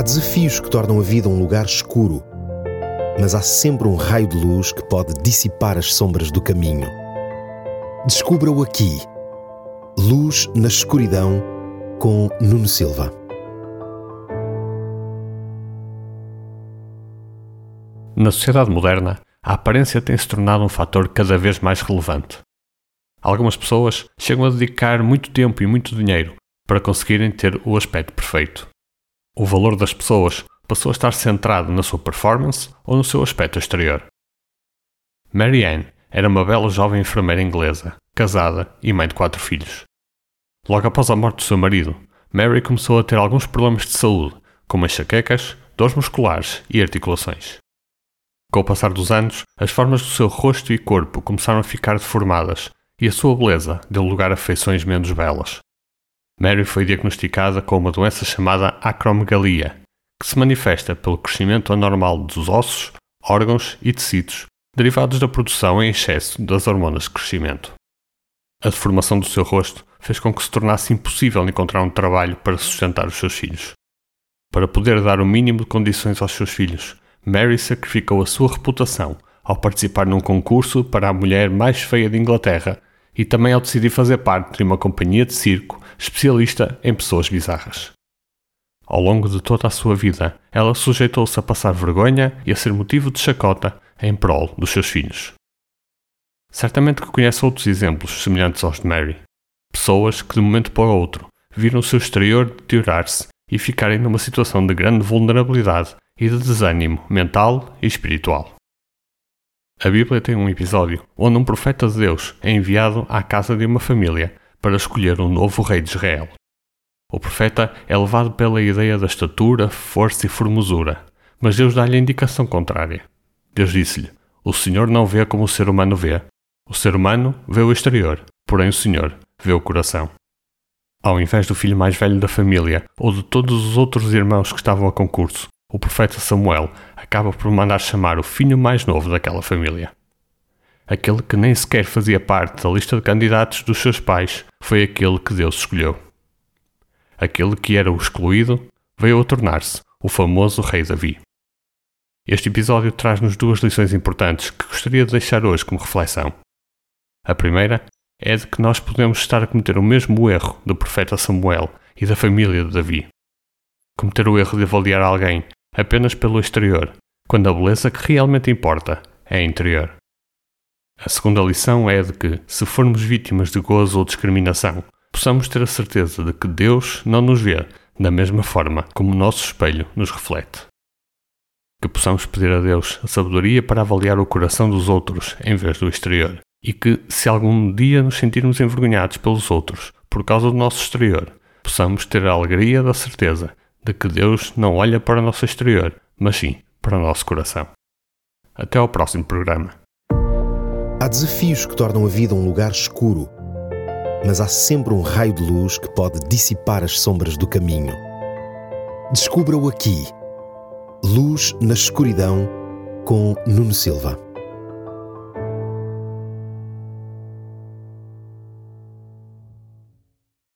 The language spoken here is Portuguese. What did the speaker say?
Há desafios que tornam a vida um lugar escuro, mas há sempre um raio de luz que pode dissipar as sombras do caminho. Descubra-o aqui. Luz na escuridão com Nuno Silva. Na sociedade moderna, a aparência tem se tornado um fator cada vez mais relevante. Algumas pessoas chegam a dedicar muito tempo e muito dinheiro para conseguirem ter o aspecto perfeito. O valor das pessoas passou a estar centrado na sua performance ou no seu aspecto exterior. Mary Ann era uma bela jovem enfermeira inglesa, casada e mãe de quatro filhos. Logo após a morte do seu marido, Mary começou a ter alguns problemas de saúde, como enxaquecas, dores musculares e articulações. Com o passar dos anos, as formas do seu rosto e corpo começaram a ficar deformadas e a sua beleza deu lugar a feições menos belas. Mary foi diagnosticada com uma doença chamada acromegalia, que se manifesta pelo crescimento anormal dos ossos, órgãos e tecidos derivados da produção em excesso das hormonas de crescimento. A deformação do seu rosto fez com que se tornasse impossível encontrar um trabalho para sustentar os seus filhos. Para poder dar o mínimo de condições aos seus filhos, Mary sacrificou a sua reputação ao participar num concurso para a mulher mais feia de Inglaterra e também ao decidir fazer parte de uma companhia de circo especialista em pessoas bizarras. Ao longo de toda a sua vida, ela sujeitou-se a passar vergonha e a ser motivo de chacota em prol dos seus filhos. Certamente que conhece outros exemplos semelhantes aos de Mary. Pessoas que de um momento para o outro viram o seu exterior deteriorar-se e ficarem numa situação de grande vulnerabilidade e de desânimo mental e espiritual. A Bíblia tem um episódio onde um profeta de Deus é enviado à casa de uma família para escolher um novo rei de Israel. O profeta é levado pela ideia da estatura, força e formosura, mas Deus dá-lhe a indicação contrária. Deus disse-lhe: O Senhor não vê como o ser humano vê. O ser humano vê o exterior, porém o Senhor vê o coração. Ao invés do filho mais velho da família ou de todos os outros irmãos que estavam a concurso, o profeta Samuel acaba por mandar chamar o filho mais novo daquela família. Aquele que nem sequer fazia parte da lista de candidatos dos seus pais foi aquele que Deus escolheu. Aquele que era o excluído veio a tornar-se o famoso Rei Davi. Este episódio traz-nos duas lições importantes que gostaria de deixar hoje como reflexão. A primeira é de que nós podemos estar a cometer o mesmo erro do profeta Samuel e da família de Davi. Cometer o erro de avaliar alguém apenas pelo exterior, quando a beleza que realmente importa é interior. A segunda lição é de que, se formos vítimas de gozo ou discriminação, possamos ter a certeza de que Deus não nos vê da mesma forma como o nosso espelho nos reflete. Que possamos pedir a Deus a sabedoria para avaliar o coração dos outros em vez do exterior. E que, se algum dia nos sentirmos envergonhados pelos outros por causa do nosso exterior, possamos ter a alegria da certeza de que Deus não olha para o nosso exterior, mas sim para o nosso coração. Até ao próximo programa. Há desafios que tornam a vida um lugar escuro, mas há sempre um raio de luz que pode dissipar as sombras do caminho. Descubra-o aqui. Luz na escuridão com Nuno Silva.